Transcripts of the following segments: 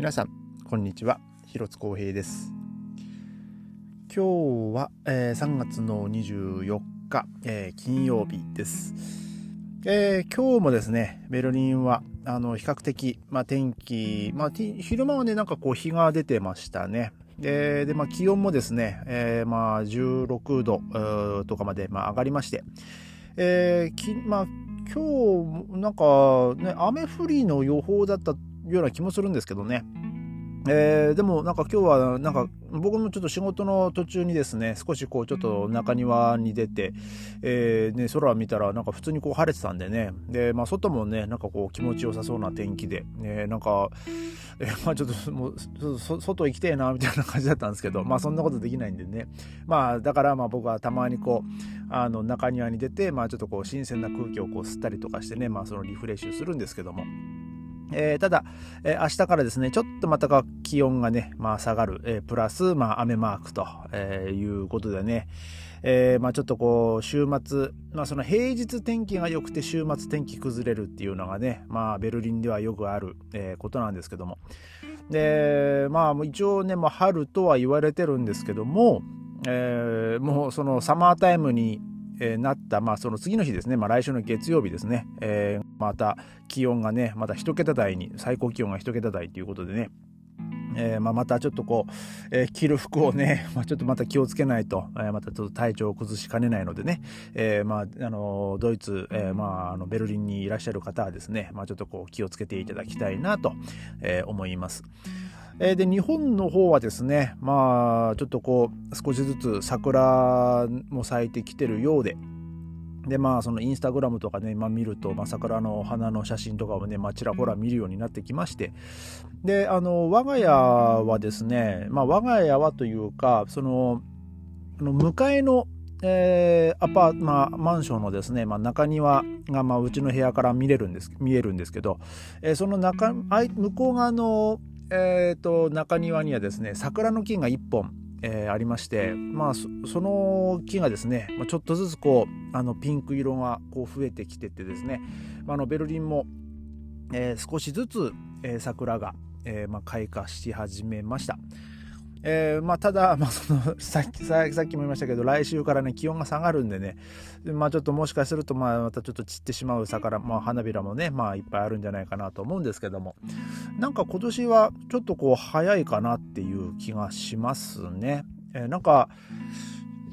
皆さんこんにちは。広津光平です。今日は、えー、3月の24日、えー、金曜日です、えー、今日もですねベルリンはあの比較的、まあ、天気、まあ、昼間はねなんかこう日が出てましたね。でで、まあ、気温もですね、えー、まあ16度とかまで、まあ、上がりまして、えーきまあ、今日なんか、ね、雨降りの予報だったような気もするんですけどね。えー、でもなんか今日はなんか僕もちょっと仕事の途中にですね少しこうちょっと中庭に出て、えーね、空を見たらなんか普通にこう晴れてたんでねで、まあ、外もねなんかこう気持ちよさそうな天気で、ね、なんか、えー、まあちょっともう外行きてえなみたいな感じだったんですけどまあそんなことできないんでねまあだからまあ僕はたまにこうあの中庭に出てまあちょっとこう新鮮な空気をこう吸ったりとかしてねまあそのリフレッシュするんですけども。えー、ただ、えー、明日からですね、ちょっとまた気温がね、まあ下がる、えー、プラス、まあ雨マークと、えー、いうことでね、えー、まあちょっとこう、週末、まあその平日天気が良くて週末天気崩れるっていうのがね、まあベルリンではよくある、えー、ことなんですけども。で、まあ一応ね、まあ春とは言われてるんですけども、えー、もうそのサマータイムにえ、なった、まあ、その次の日ですね、まあ、来週の月曜日ですね、えー、また気温がね、また1桁台に、最高気温が1桁台ということでね、えーまあ、またちょっとこう、えー、着る服をね、まあ、ちょっとまた気をつけないと、えー、またちょっと体調を崩しかねないのでね、えまあ、あのドイツ、えまあ、あのベルリンにいらっしゃる方はですね、まあ、ちょっとこう気をつけていただきたいなと、え、思います。えー、で日本の方はですねまあちょっとこう少しずつ桜も咲いてきてるようででまあそのインスタグラムとかね、まあ、見ると、まあ、桜の花の写真とかをね、まあ、ちらほら見るようになってきましてであの我が家はですね、まあ、我が家はというかそのの向かいのえー、アパまあ、マンションのですね、まあ、中庭が、まあ、うちの部屋から見れるんです見えるんですけど、えー、その中向こう側のえーと、中庭にはですね桜の木が1本、えー、ありまして、まあ、その木がですね、ちょっとずつこうあのピンク色がこう増えてきててですね、まあ、のベルリンも、えー、少しずつ、えー、桜が、えまあ、開花し始めました。えー、まあ、ただ、まあ、そのさっきさっきも言いましたけど来週からね気温が下がるんでねまあ、ちょっともしかすると、まあ、またちょっと散ってしまう桜、まあ、花びらもね、まあ、いっぱいあるんじゃないかなと思うんですけどもなんか今年はちょっとこう早いかなっていう気がしますね。えー、なんか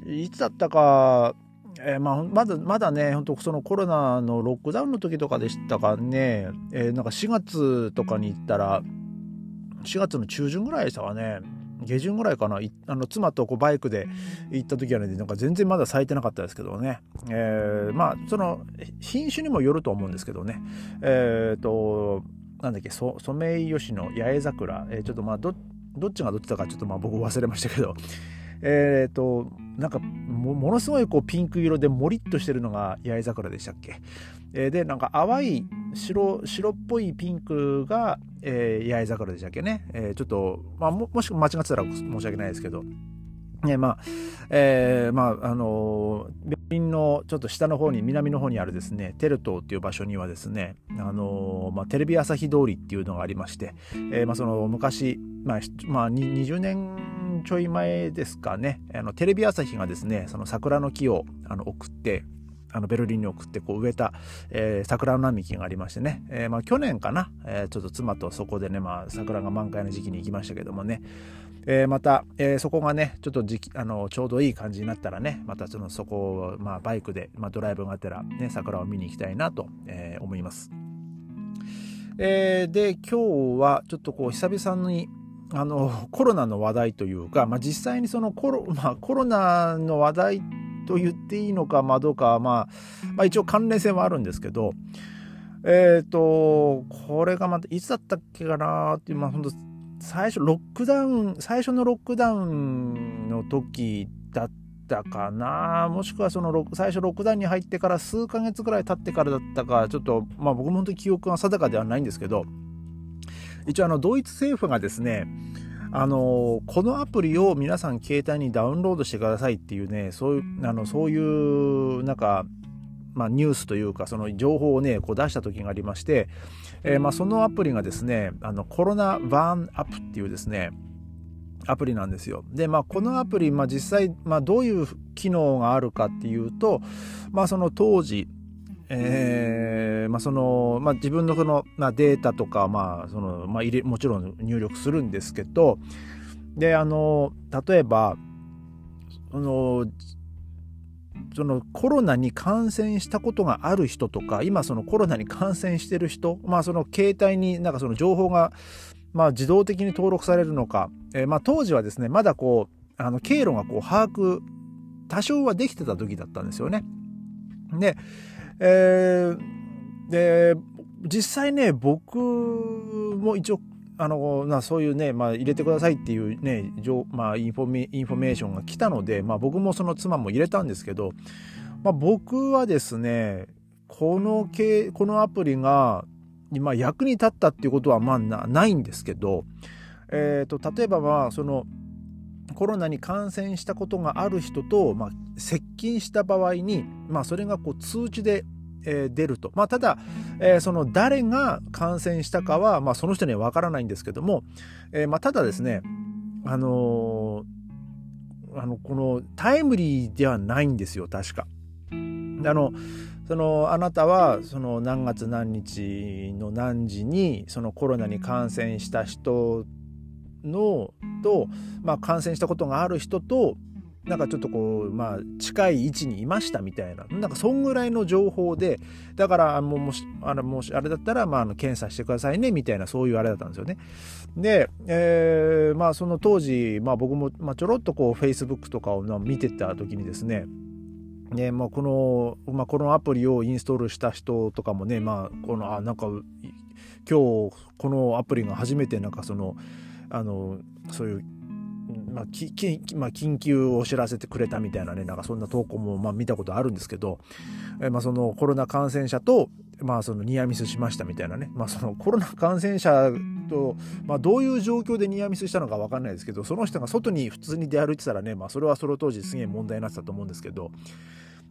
いつだったかえー、まあ、まだまだね、本当そのコロナのロックダウンの時とかでしたかね、えー、なんか4月とかに行ったら、4月の中旬ぐらいでしたかね、下旬ぐらいかな。あの妻とこうバイクで行った時はねなんか全然まだ咲いてなかったですけどね、えー、まあその品種にもよると思うんですけどね。えっ、ー、となんだっけソメイヨシノ八重桜、えー、ちょっとまあどどっちがどっちだかちょっとまあ僕忘れましたけど。えっ、ー、となんかものすごいこうピンク色でもりっとしてるのが八重桜でしたっけ、えー、でなんか淡い白白っぽいピンクが、えー、八重桜でしたっけね、えー、ちょっと、まあ、ももし間違ってたら申し訳ないですけど。ね、まあ、えー、まあ、あの、病院のちょっと下の方に、南の方にあるですね、テルトっていう場所にはですね、あの、まあ、テレビ朝日通りっていうのがありまして、えー、まあ、その昔、まあ、まあ、20年ちょい前ですかね、あの、テレビ朝日がですね、その桜の木をあの送って、あのベルリンに送ってこう植えた、えー、桜の並木がありましてね、えー、まあ、去年かな、えー、ちょっと妻とそこでね、まあ、桜が満開の時期に行きましたけどもね、えー、また、えー、そこがねちょっと時期あのちょうどいい感じになったらねまたそのそこを、まあ、バイクで、まあ、ドライブがてら、ね、桜を見に行きたいなと、えー、思います。えー、で今日はちょっとこう久々にあのコロナの話題というか、まあ、実際にそのコロ,、まあ、コロナの話題と言っていいのか、まあ、どうか、まあ、まあ一応関連性はあるんですけどえっ、ー、とこれがまたいつだったっけかなっていう、まあ、本当最初ロックダウン最初のロックダウンの時だったかな。もしくはその最初ロックダウンに入ってから数ヶ月ぐらい経ってからだったかちょっとまあ僕も本当に記憶が定かではないんですけど一応あのドイツ政府がですねあのこのアプリを皆さん携帯にダウンロードしてくださいっていうねそういうあのそういうなんかまあ、ニュースというかその情報をねこう出した時がありまして、えー、まあそのアプリがですねあのコロナバーンアップっていうですねアプリなんですよ。で、まあ、このアプリ、まあ、実際、まあ、どういう機能があるかっていうと、まあ、その当時、えーまあそのまあ、自分のその、まあ、データとか、まあそのまあ、入れもちろん入力するんですけどであの例えばそのそのコロナに感染したことがある人とか今そのコロナに感染してる人、まあ、その携帯になんかその情報が、まあ、自動的に登録されるのか、えー、まあ当時はですねまだこうあの経路がこう把握多少はできてた時だったんですよね。で、えー、で実際ね僕も一応あのなそういうね、まあ、入れてくださいっていうね、まあ、インフォメインフォメーションが来たので、まあ、僕もその妻も入れたんですけど、まあ、僕はですねこのこのアプリが今役に立ったっていうことはまあないんですけど、えーと、例えばまあそのコロナに感染したことがある人と、まあ、接近した場合に、まあ、それがこう通知でえー、出ると。まあ、ただ、えー、その誰が感染したかは、まあ、その人にはわからないんですけども、えー、まあ、ただですね、あのあの、このタイムリーではないんですよ、確か。あの、そのあなたはその何月何日の何時にそのコロナに感染した人のと、まあ、感染したことがある人となんかちょっとこう、まあ、近い位置にいましたみたいな、なんかそんぐらいの情報で、だからもうもし、あれもしあれだったら、まあ、検査してくださいねみたいな、そういうあれだったんですよね。で、えー、まあその当時、まあ僕も、まあ、ちょろっとこう、Facebook とかを見てた時にですね、ねまあ、この、まあ、このアプリをインストールした人とかもね、まあ、この、あ、なんか、今日このアプリが初めてなんかその、あの、そういうまあ、ききまあ、緊急を知らせてくれたみたいなね、なんかそんな投稿もまあ見たことあるんですけど、えまあ、そのコロナ感染者と、まあ、そのニアミスしましたみたいなね、まあ、そのコロナ感染者と、まあ、どういう状況でニアミスしたのか分かんないですけど、その人が外に普通に出歩いてたらね、まあ、それはその当時すげえ問題になってたと思うんですけど、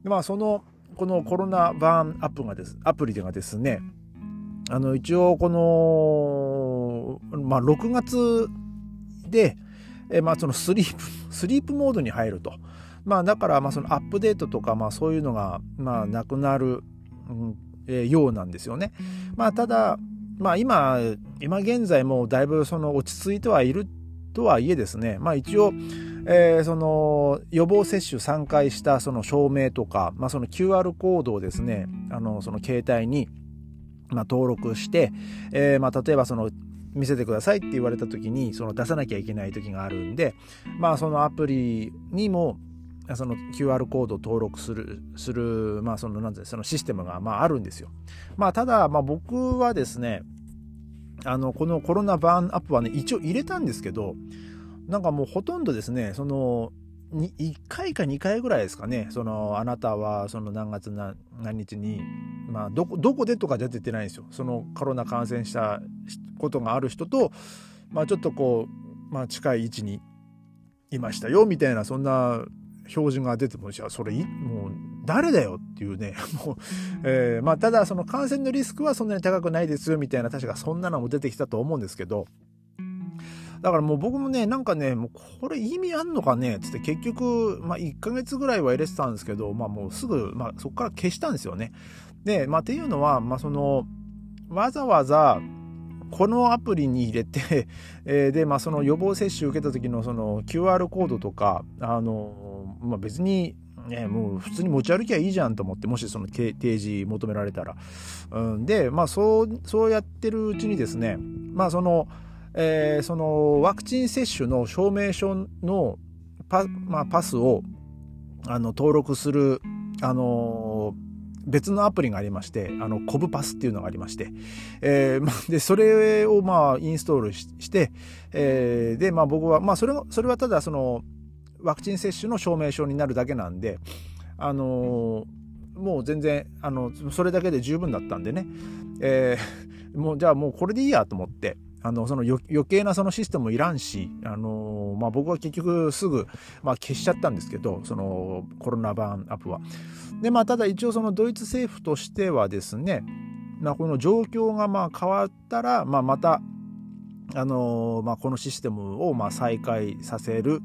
まあ、その、このコロナバーンアップがです、アプリでがですね、あの、一応この、まあ、6月で、えまあ、そのスリープ、スリープモードに入ると。まあ、だから、まあ、そのアップデートとか、まあ、そういうのが、まあ、なくなる、うんえー、ようなんですよね。まあ、ただ、まあ、今、今現在もだいぶその落ち着いてはいるとはいえですね、まあ、一応、えー、その予防接種3回したその証明とか、まあ、その QR コードをですね、あの、その携帯に、まあ、登録して、えー、まあ、例えばその見せてくださいって言われた時にその出さなきゃいけない時があるんでまあそのアプリにもその QR コードを登録する、する、まあその、なんてそのシステムが、まああるんですよ。まあただ、まあ僕はですね、あの、このコロナバーンアップはね、一応入れたんですけど、なんかもうほとんどですね、その、1回か2回ぐらいですかね、その、あなたはその何月何日に、まあ、どこ、どこでとかじゃ出てないんですよ。そのコロナ感染したことがある人と、まあ、ちょっとこう、まあ、近い位置にいましたよ、みたいな、そんな標準が出ても、じゃあ、それ、もう、誰だよっていうね、もう、えー、まあ、ただ、その感染のリスクはそんなに高くないですよ、みたいな、確かそんなのも出てきたと思うんですけど、だからもう僕もね、なんかね、もうこれ意味あんのかねつって結局、まあ1ヶ月ぐらいは入れてたんですけど、まあもうすぐ、まあそこから消したんですよね。で、まあっていうのは、まあその、わざわざ、このアプリに入れて、えー、で、まあその予防接種受けた時のその QR コードとか、あの、まあ別に、ね、もう普通に持ち歩きゃいいじゃんと思って、もしその提示求められたら。うん、で、まあそう、そうやってるうちにですね、まあその、えー、そのワクチン接種の証明書のパ,、まあ、パスをあの登録する、あの別のアプリがありまして、あの、コブパスっていうのがありまして、えー、で、それをまあ、インストールして、えー、で、まあ僕は、まあそれそれはただその、ワクチン接種の証明書になるだけなんで、あのー、もう全然、あの、それだけで十分だったんでね、えー、もうじゃあもうこれでいいやと思って、あの、その余計なそのシステムもいらんし、あの、まあ、僕は結局すぐ、まあ、消しちゃったんですけど、そのコロナ版アップは。で、まあ、ただ一応そのドイツ政府としてはですね、まあ、この状況がまあ変わったら、まあ、また、あのまあ、このシステムをまあ再開させる、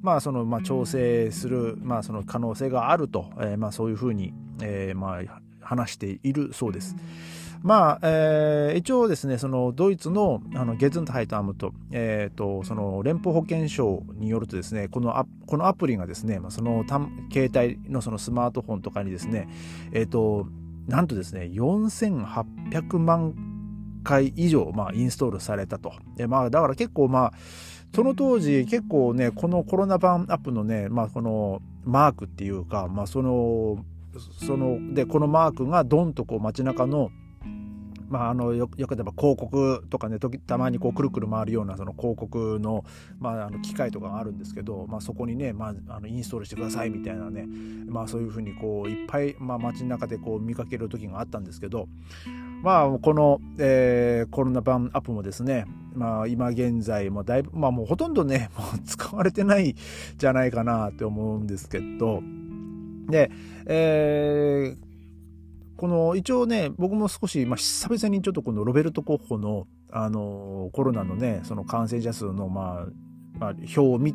まあ、そのまあ調整する、まあ、その可能性があると、えー、まあそういうふうに、えー、まあ話しているそうです。まあ、えー、一応ですね、そのドイツのあのゲズントハイトアムと、えっ、ー、と、その連邦保健省によるとですね、このアこのアプリがですね、まあ、その携帯のそのスマートフォンとかにですね、えっ、ー、と、なんとですね、4800万回以上、まあ、インストールされたと。で、まあ、だから結構、まあ、その当時結構ね、このコロナ版アップのね、まあ、このマークっていうか、まあ、その、その、で、このマークがドンとこう街中のまあ、あのよよく言えば広告とかね時たまにこうくるくる回るようなその広告の,、まあ、あの機械とかがあるんですけど、まあ、そこにね、まあ、あのインストールしてくださいみたいなね、まあ、そういうふうにこういっぱい、まあ、街の中でこう見かける時があったんですけど、まあ、この、えー、コロナ版アップもですね、まあ、今現在もだいぶ、まあ、もうほとんどね もう使われてないじゃないかなって思うんですけどで、えーこの一応ね僕も少し、まあ、久々にちょっとこのロベルト・コッホの、あのコロナのねその感染者数の、まあまあ、表を見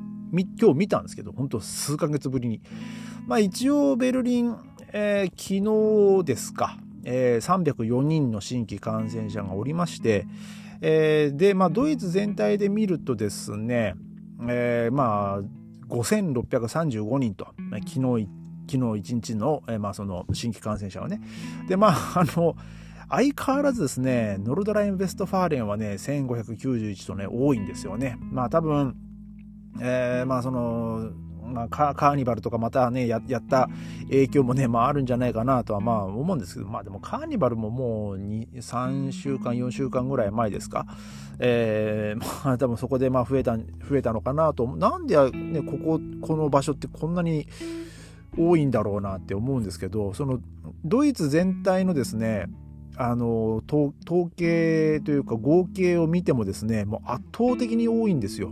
今日見たんですけど本当数ヶ月ぶりに、まあ、一応ベルリン、えー、昨日ですか、えー、304人の新規感染者がおりまして、えー、で、まあ、ドイツ全体で見るとですね、えー、まあ5635人と、昨日昨日一日の、えー、まあ、その新規感染者はね。で、まあ、あの、相変わらずですね、ノルドライン・ベストファーレンはね、1591とね、多いんですよね。まあ多分、えー、まあその、まあ、カーニバルとかまたねや、やった影響もね、まああるんじゃないかなとはまあ思うんですけど、まあでもカーニバルももう、3週間、4週間ぐらい前ですか。えー、まあ多分そこでまあ増えた、増えたのかなと。なんでね、ここ、この場所ってこんなに、多いんだろうなって思うんですけどそのドイツ全体のですねあの統計というか合計を見てもですねもう圧倒的に多いんですよ。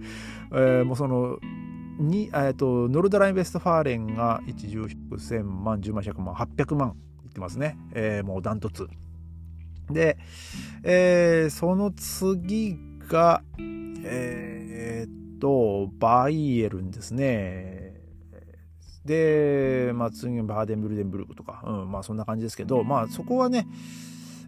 えー、もうそのに、えーと、ノルドライン・ベストファーレンが1、10、100、1000万、10万、100万、800万いってますね。えー、もうダントツ。で、えー、その次が、えー、っと、バイエルンですね。で、まあ、次バーデンブルデンブルクとか、うん、まあそんな感じですけど、まあそこはね、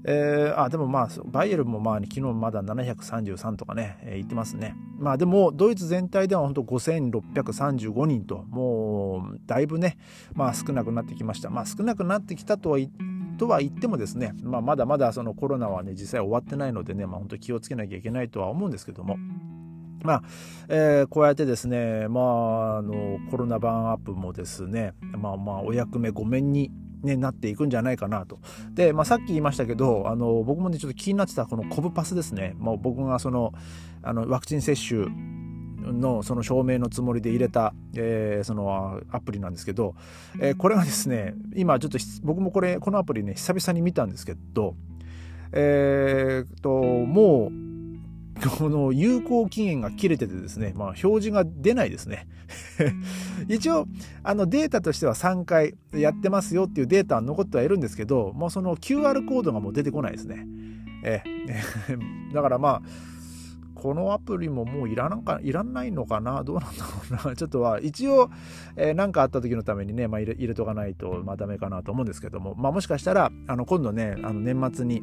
えー、あ、でもまあ、バイエルンもまあ、昨日まだ733とかね、えー、言ってますね。まあでも、ドイツ全体では本当5635人と、もう、だいぶね、まあ少なくなってきました。まあ少なくなってきたとはとは言ってもですね、まあまだまだそのコロナはね、実際終わってないのでね、まあ本当気をつけなきゃいけないとは思うんですけども、まあ、えー、こうやってですね、まあ、あの、コロナ版アップもですね、まあまあ、お役目ごめんに、ね、なっていくんじゃないかなと。で、まあ、さっき言いましたけど、あの、僕もね、ちょっと気になってたこのコブパスですね。もう僕がその、あの、ワクチン接種のその証明のつもりで入れた、えー、そのアプリなんですけど、えー、これがですね、今ちょっと僕もこれ、このアプリね、久々に見たんですけど、えー、と、もう、この有効期限が切れててですね、まあ、表示が出ないですね。一応、あのデータとしては3回やってますよっていうデータは残ってはいるんですけど、もうその QR コードがもう出てこないですね。え だからまあ、このアプリももういらなんかいらないのかな？どうなんだろうな？ちょっとは一応何、えー、かあった時のためにね、まあ、入れ入れとかないと、まあ、ダメかなと思うんですけども、まあ、もしかしたらあの今度ねあの年末に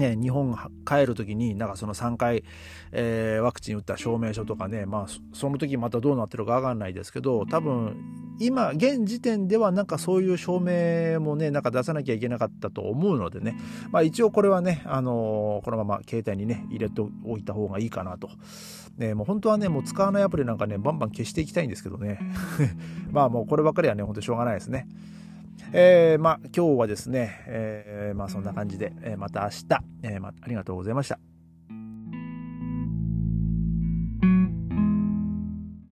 ね、日本帰る時になんかその3回、えー、ワクチン打った証明書とかね、まあ、その時またどうなってるか分かんないですけど多分今現時点ではなんかそういう証明もねなんか出さなきゃいけなかったと思うのでね、まあ、一応これはね、あのー、このまま携帯にね入れておいた方がいいかなと。ね、もう本当はね、もう使わないアプリなんかね、バンバン消していきたいんですけどね。まあもうこればっかりはね、ほんとしょうがないですね。えー、まあ今日はですね、えー、まあそんな感じで、えー、また明日、えーまあ、ありがとうございました。